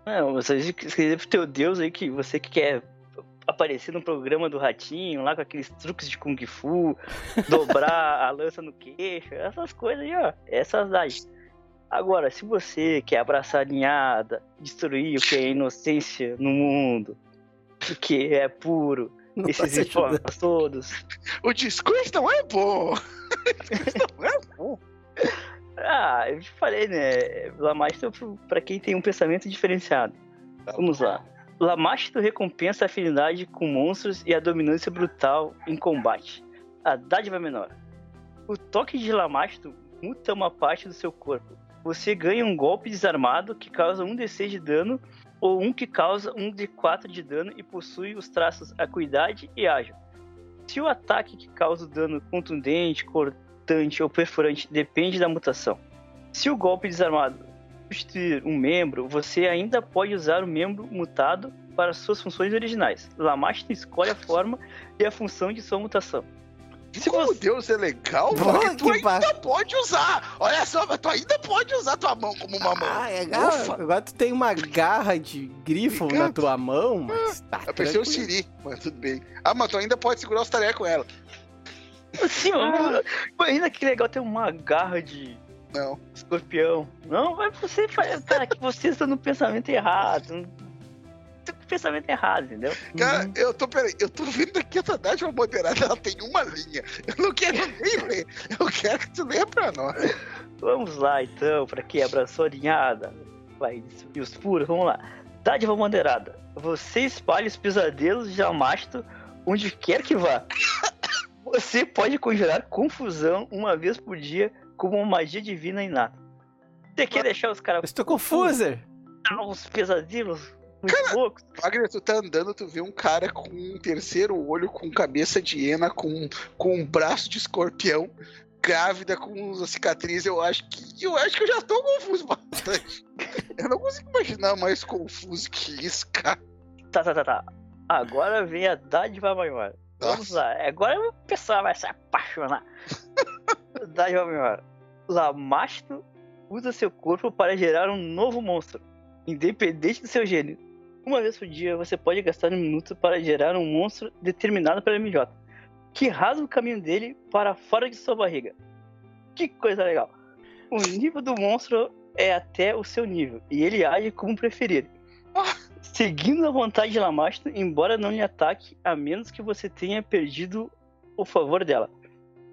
Não, você escrever pro teu Deus aí que você que quer aparecer no programa do Ratinho, lá com aqueles truques de Kung Fu, dobrar a lança no queixo, essas coisas aí, ó. Essas daí. Agora, se você quer abraçar a ninhada, destruir o que é inocência no mundo, o que é puro, não esses informes todos. O discurso não é bom! não é bom! Ah, eu te falei, né? Lamastro para quem tem um pensamento diferenciado. Tá Vamos lá. Lamastro recompensa a afinidade com monstros e a dominância brutal em combate. A dádiva menor. O toque de Lamastro muta uma parte do seu corpo, você ganha um golpe desarmado que causa 1d6 de dano ou um que causa 1d4 de dano e possui os traços acuidade e ágil. Se o ataque que causa o dano contundente, cortante ou perfurante depende da mutação. Se o golpe desarmado substituir um membro, você ainda pode usar o membro mutado para suas funções originais. Lamast escolhe a forma e a função de sua mutação. Se Como você... Deus é legal, Pô, tu ainda pode usar. Olha só, tu ainda pode usar tua mão como uma mão. Ah, é legal. Agora tu tem uma garra de grifo na tua mão, mas tá Eu pensei o Siri, mas tudo bem. Ah, mas tu ainda pode segurar os tarefa com ela. Sim, ah. imagina que legal ter uma garra de não. escorpião. Não, vai você, cara, que você está no pensamento errado pensamento errado, entendeu? Cara, uhum. eu tô, peraí, eu tô vendo aqui essa dádiva moderada, ela tem uma linha. Eu não quero nem ler, eu quero que tu leia pra nós. Vamos lá, então, pra quem abraçou a linhada, vai, e os puros, vamos lá. Dádiva moderada. Você espalha os pesadelos de Amasto onde quer que vá. Você pode conjurar confusão uma vez por dia como uma magia divina inata. Você quer deixar os caras. Estou confusa! Ah, os pesadelos Cara, louco. Wagner, tu tá andando, tu vê um cara com um terceiro olho, com cabeça de hiena, com, com um braço de escorpião, grávida, com cicatriz. Eu acho que. Eu acho que eu já tô confuso bastante. eu não consigo imaginar mais confuso que isso, cara. Tá, tá, tá, tá. Agora vem a dádiva maior. Nossa. Vamos lá. Agora o pessoal vai se apaixonar. dádiva maior. Lamasto usa seu corpo para gerar um novo monstro, independente do seu gênero. Uma vez por dia, você pode gastar um minuto para gerar um monstro determinado pela MJ, que rasga o caminho dele para fora de sua barriga. Que coisa legal! O nível do monstro é até o seu nível, e ele age como preferir. Seguindo a vontade de Lamastro, embora não lhe ataque, a menos que você tenha perdido o favor dela.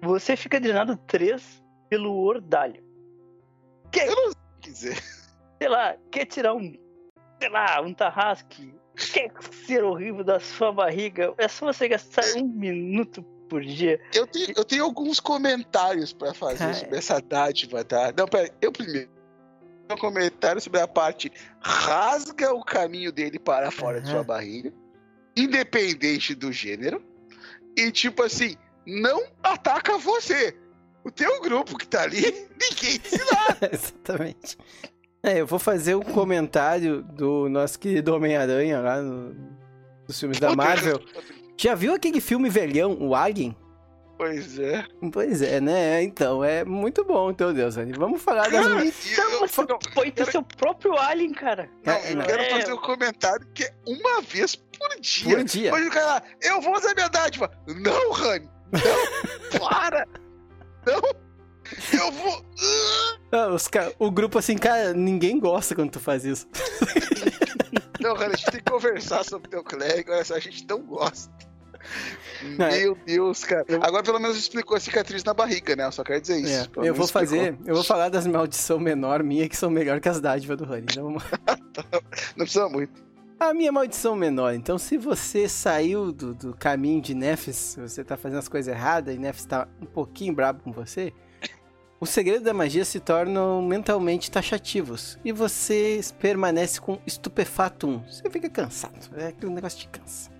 Você fica drenado 3 pelo ordalho. Quer, Eu não sei dizer. sei lá, quer tirar um, sei lá, um tarrasque, quer ser horrível da sua barriga, é só você gastar um minuto por dia. Eu tenho, eu tenho alguns comentários pra fazer Cara. sobre essa dádiva, tá? Não, pera, eu primeiro. Um comentário sobre a parte rasga o caminho dele para fora de Aham. sua barriga, independente do gênero, e tipo assim, não ataca você. O teu grupo que tá ali, ninguém se dá. Exatamente. É, eu vou fazer um comentário do nosso querido Homem-Aranha lá no, nos filmes da Marvel. Já viu aquele filme velhão, o Alien? Pois é. Pois é, né? Então, é muito bom, teu Deus. Vamos falar das. Cara, Então eu- você não, pode ter quero- seu próprio alien, cara. Não, É, eu não. quero É. fazer um comentário que é uma vez por dia. Por dia. Mas o cara lá, eu vou usar minha dádiva. Não, Rani. Não, para. Não. Eu vou. Ah, os O grupo assim, cara, ninguém gosta quando tu faz isso. Não, Rani, a gente tem que conversar sobre teu clérigo. Olha só, a gente não gosta. Não, é- Meu Deus, cara. Agora pelo menos explicou a cicatriz na barriga, né? Eu só quero dizer isso. É, eu vou explicou. fazer, eu vou falar das maldição menor minha que são melhor que as dádivas do Rani. Então, Não precisa muito. A minha maldição menor. Então, se você saiu do, do caminho de Nefes, você tá fazendo as coisas erradas e Nefes tá um pouquinho brabo com você, os segredos da magia se tornam mentalmente taxativos e você permanece com estupefato 1. Você fica cansado, é aquele negócio te cansa.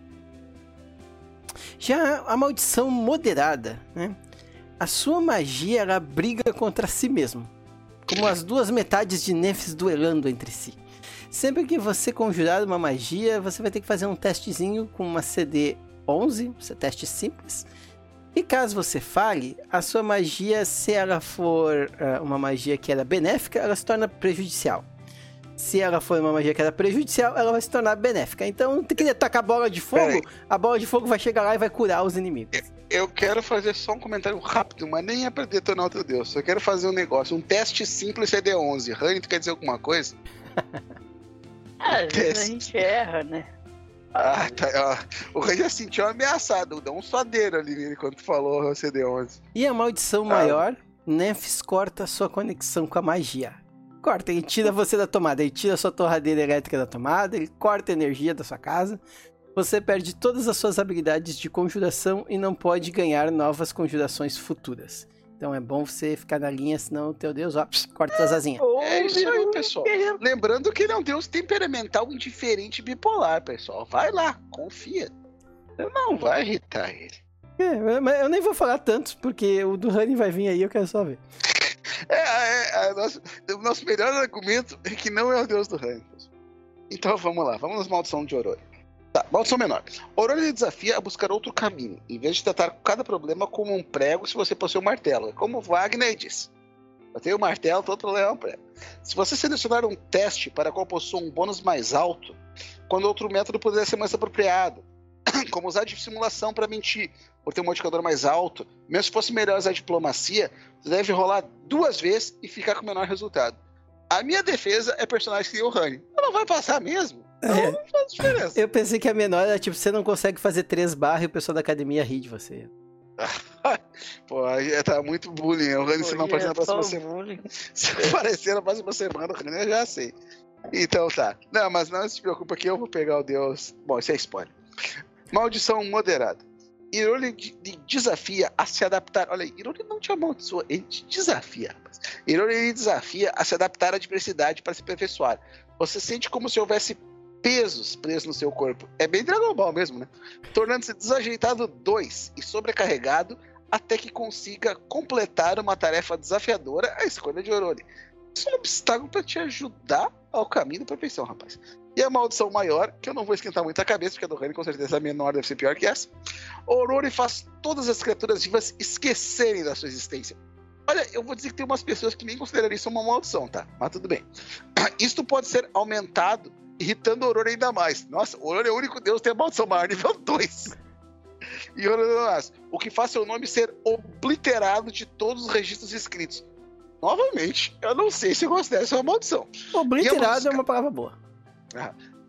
Já a maldição moderada, né? A sua magia ela briga contra si mesmo, como as duas metades de Nefes duelando entre si. Sempre que você conjurar uma magia, você vai ter que fazer um testezinho com uma CD 11, esse teste simples. E caso você falhe, a sua magia, se ela for ah, uma magia que era benéfica, ela se torna prejudicial. Se ela for uma magia que era prejudicial, ela vai se tornar benéfica. Então, tem que tacar a bola de fogo, a bola de fogo vai chegar lá e vai curar os inimigos. Eu quero fazer só um comentário rápido, mas nem é pra detonar o teu Deus. Eu quero fazer um negócio, um teste simples CD11. Rani, tu quer dizer alguma coisa? Ah, Às vezes a Teste. gente erra, né? Ah, tá. ó. O já sentiu ameaçado. Dá um suadeiro ali nele quando falou o CD11. E a maldição Ah. maior, Nefs corta sua conexão com a magia. Corta, ele tira você da tomada, ele tira sua torradeira elétrica da tomada, ele corta a energia da sua casa. Você perde todas as suas habilidades de conjuração e não pode ganhar novas conjurações futuras. Então é bom você ficar na linha, senão, teu Deus, ó, pss, corta as asinhas. É isso aí, pessoal. guerreiro. Lembrando que ele é um deus temperamental, indiferente e bipolar, pessoal. Vai lá, confia. Você não vai irritar ele. É, mas eu nem vou falar tanto, porque o do Honey vai vir aí, eu quero só ver. É, é, é, nosso, o nosso melhor argumento é que não é o deus do ranking. Então vamos lá, vamos nas maldição de Orori. Tá, maldição menor. Lhe desafia a buscar outro caminho, em vez de tratar cada problema como um prego se você possui um martelo. É como Wagner disse. Eu tenho um martelo, todo problema é um prego. Se você selecionar um teste para qual possua um bônus mais alto, quando outro método poderia ser mais apropriado, como usar de simulação para mentir, por ter um modificador mais alto, mesmo se fosse melhor usar diplomacia, você deve rolar duas vezes e ficar com o menor resultado. A minha defesa é personagem que tem o Rani. Ela vai passar mesmo? Então É. não faz diferença. Eu pensei que a menor era tipo, você não consegue fazer três barras e o pessoal da academia ri de você. Pô, aí tá muito bullying. O Rani, se não aparecer é na próxima semana. bullying. Se aparecer na próxima semana, o Rani eu já sei. Então tá. Não, mas não se preocupa que eu vou pegar o Deus. Bom, isso é spoiler. Maldição moderada. Iroli lhe desafia a se adaptar. Olha aí, Iroli não te amaldiçoa, ele te desafia, rapaz. Iroli lhe desafia a se adaptar à adversidade para se aperfeiçoar. Você sente como se houvesse pesos presos no seu corpo. É bem Dragon Ball mesmo, né? Tornando-se desajeitado 2 e sobrecarregado até que consiga completar uma tarefa desafiadora, a escolha de Orori. Isso é um obstáculo para te ajudar ao caminho da perfeição, rapaz. E a maldição maior, que eu não vou esquentar muito a cabeça, porque a do Rani com certeza a menor deve ser pior que essa. Orori faz todas as criaturas vivas esquecerem da sua existência. Olha, eu vou dizer que tem umas pessoas que nem consideram isso uma maldição, tá? Mas tudo bem. Isto pode ser aumentado, irritando o Aurora ainda mais. Nossa, o Aurora é o único Deus que tem a maldição maior, nível 2. E Aurora, o que faz seu nome ser obliterado de todos os registros escritos. Novamente, eu não sei se eu considero isso uma maldição. Obliterado é uma palavra boa.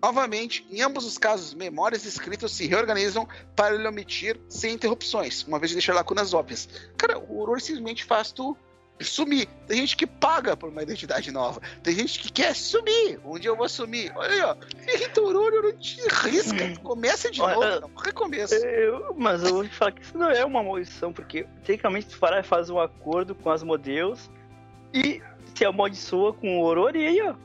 Novamente, em ambos os casos, memórias escritas se reorganizam para ele omitir sem interrupções, uma vez de deixar lacunas óbvias. Cara, o horror simplesmente faz tu sumir. Tem gente que paga por uma identidade nova. Tem gente que quer sumir. Onde eu vou sumir? Olha aí, ó. Irrita o horror, não te risca. Começa de Olha, novo, não recomeça. Eu- mas eu vou te falar que isso não é uma maldição, porque tecnicamente tu faz um acordo com as modelos e se amaldiçoa com o Aurora e aí, ó.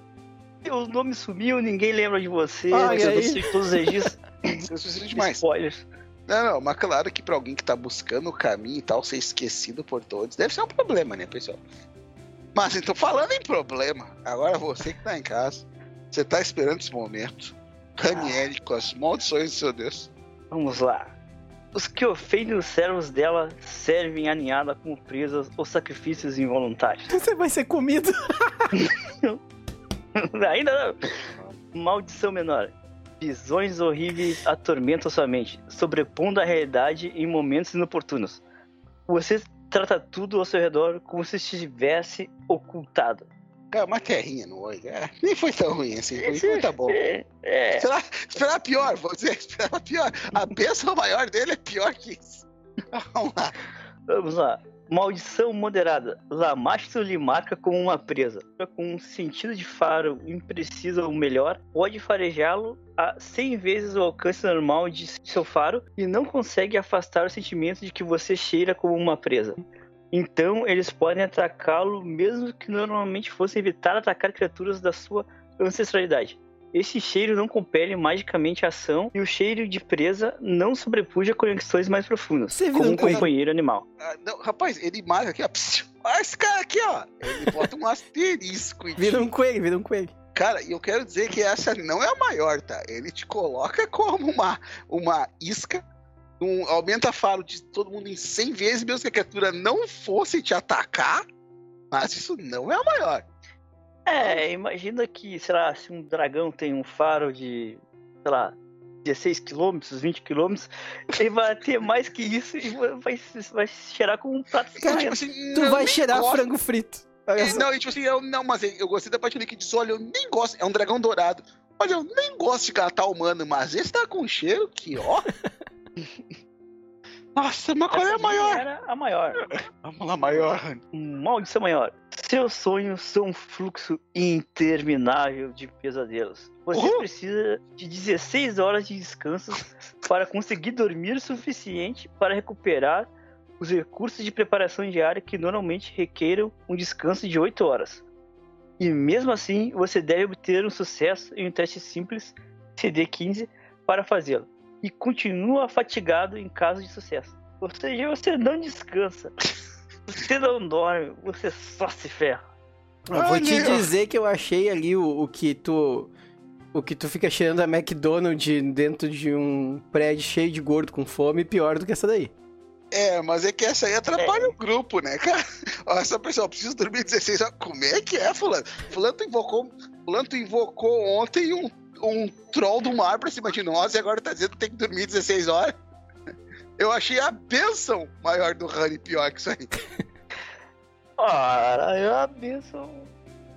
O nome sumiu, ninguém lembra de você, Olha você aí. você- todos os registros. Suicida demais. Spoilers. Não, não, mas claro que pra alguém que tá buscando o caminho e tal, ser esquecido por todos, deve ser um problema, né, pessoal? Mas então, falando em problema, agora você que tá em casa, você tá esperando esse momento. Ranieri com as maldições do seu Deus. Vamos lá. Os que ofendem os servos dela servem a ninhada como presas ou sacrifícios involuntários. Você vai ser comido. Ainda não. Maldição menor. Visões horríveis atormentam sua mente, sobrepondo a realidade em momentos inoportunos. Você trata tudo ao seu redor como se estivesse ocultado. Cara, uma terrinha no olho. É, nem foi tão ruim assim, foi, foi tá bom. É, é. Esperar, esperar pior, vou dizer, esperar pior. A bênção maior dele é pior que isso. Vamos lá. Vamos lá. Maldição moderada. Lamastro lhe marca como uma presa. Com um sentido de faro imprecisa ou melhor, pode farejá-lo a 100 vezes o alcance normal de seu faro e não consegue afastar o sentimento de que você cheira como uma presa. Então, eles podem atacá-lo mesmo que normalmente fosse evitar atacar criaturas da sua ancestralidade. Esse cheiro não compele magicamente a ação e o cheiro de presa não sobrepuja conexões mais profundas, Você como um um companheiro animal. Ah, não, rapaz, ele marca aqui, ó. psiu, Olha esse cara aqui, ó. Ele bota um asterisco em Vira um coelho, vira um coelho. Cara, e eu quero dizer que essa não é a maior, tá? Ele te coloca como uma, uma isca, um, aumenta faro de todo mundo em 100 vezes, mesmo que a criatura não fosse te atacar, mas isso não é a maior. É, imagina que, sei lá, se um dragão tem um faro de, sei lá, 16 km, 20 km, ele vai ter mais que isso e vai, vai cheirar com um prato de Então, tipo assim, Tu vai cheirar gosto. frango frito. É. Não, e tipo assim, eu, não, mas eu gostei da parte que diz, olha, eu nem gosto, é um dragão dourado. Olha, eu nem gosto de catar humano, mas esse tá com cheiro que, ó. Nossa, mas qual é a maior? Era a maior. Vamos lá, maior. Maldição maior. Seus sonhos são um fluxo interminável de pesadelos. Você Uhum. precisa de 16 horas de descanso para conseguir dormir o suficiente para recuperar os recursos de preparação diária que normalmente requeram um descanso de 8 horas. E mesmo assim, você deve obter um sucesso em um teste simples CD15 para fazê-lo. E continua fatigado em caso de sucesso. Ou seja, você não descansa. Você não dorme, você só se ferra. Eu vou te dizer que eu achei ali o, o que tu. O que tu fica cheirando a McDonald's dentro de um prédio cheio de gordo com fome pior do que essa daí. É, mas é que essa aí atrapalha o grupo, né, cara? Ó, essa pessoa precisa dormir 16 horas. Como é que é, fulano? Fulano tu invocou, fulano tu invocou ontem um, um troll do mar pra cima de nós e agora tá dizendo que tem que dormir 16 horas. Eu achei a bênção maior do Honey pior que isso aí. Ora, é uma benção.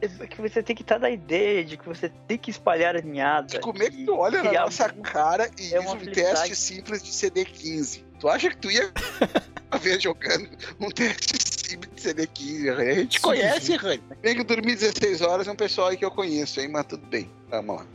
É que você tem que estar na ideia de que você tem que espalhar a ninhada. Como é que tu olha na nossa um- cara e é diz um teste simples de CD15? Tu acha que tu ia ver jogando um teste simples de CD15? A gente Sim, conhece, sim. Rani. Tem que dormir 16 horas, é um pessoal aí que eu conheço, hein? Mas tudo bem. Vamos lá.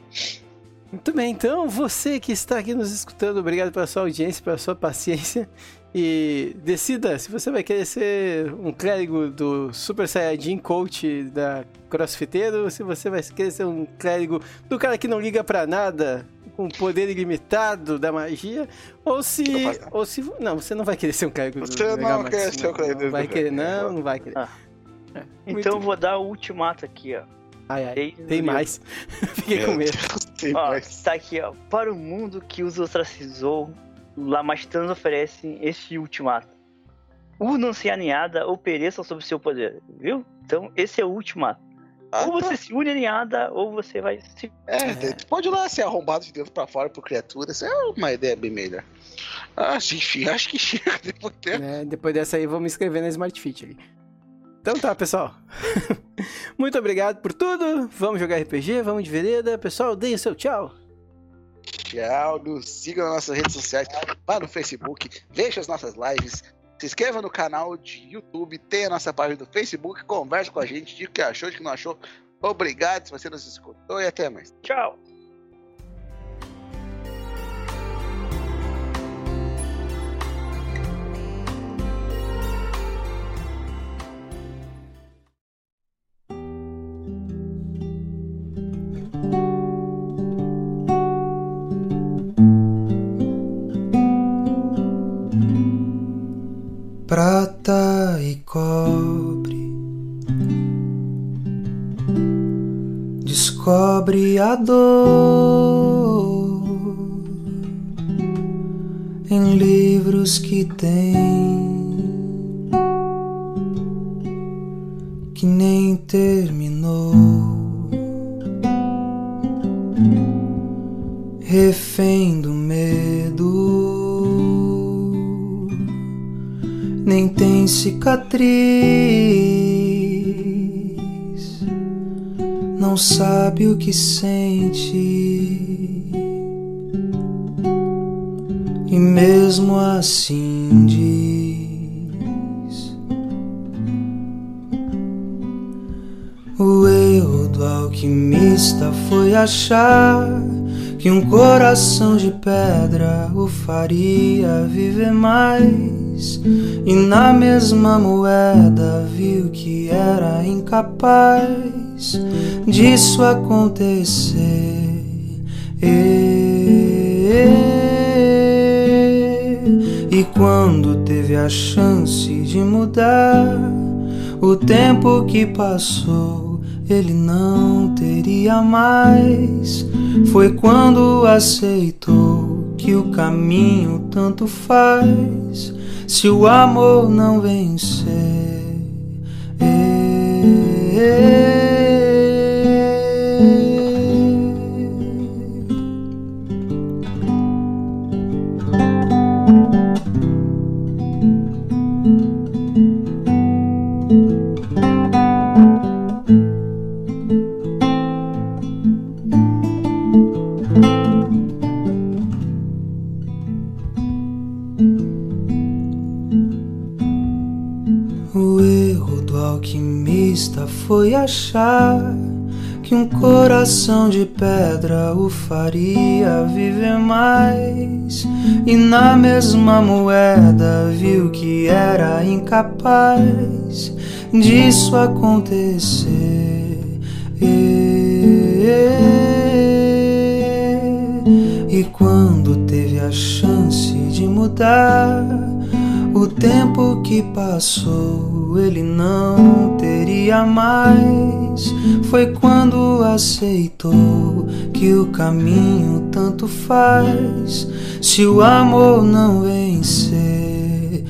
Muito bem, então você que está aqui nos escutando, obrigado pela sua audiência, pela sua paciência. E decida se você vai querer ser um clérigo do Super Saiyajin Coach da Crossfiteiro, ou se você vai querer ser um clérigo do cara que não liga pra nada, com poder ilimitado da magia, ou se. Ou se. Não, você não vai querer ser um do Você não Mega Man, quer ser um Não do vai querer, não, não vai querer. Ah. É, Então eu vou dar o ultimato aqui, ó. Ai, ai, Tem- tem mais. Fiquei com medo. Tem Ó, mais. tá aqui, ó. Para o mundo que os ostracizou, Lamastans oferece este ultimato. Unam-se a ninhada ou pereçam sob seu poder, viu? Então, esse é o ultimato. Ah, ou você tá. se une à ninhada, ou você vai se. É, tu pode ir lá ser arrombado de dentro pra fora por criaturas. É uma ideia bem melhor. Ah, enfim, acho que chega depois dessa. né? Depois dessa aí, vou me inscrever na Smart Fit ali. Então tá, pessoal. Muito obrigado por tudo. Vamos jogar RPG, vamos de vereda. Pessoal, deem o seu tchau. Tchau, nos sigam nas nossas redes sociais, vá no Facebook, veja as nossas lives, se inscreva no canal de YouTube, tem a nossa página do Facebook, converse com a gente, diga o que achou, o que não achou. Obrigado se você nos escutou e até mais. Tchau! Prata e cobre. Descobre a dor em livros que tem que nem terminou. Refém do nem tem cicatriz, não sabe o que sente, e mesmo assim diz: O erro do alquimista foi achar que um coração de pedra o faria viver mais. E na mesma moeda viu que era incapaz disso acontecer. E quando teve a chance de mudar, o tempo que passou ele não teria mais. Foi quando aceitou que o caminho tanto faz se o amor não vencer. Achar que um coração de pedra o faria viver mais. E na mesma moeda viu que era incapaz disso acontecer. E quando teve a chance de mudar, o tempo que passou ele não teria mais. Foi quando aceitou que o caminho tanto faz se o amor não vencer.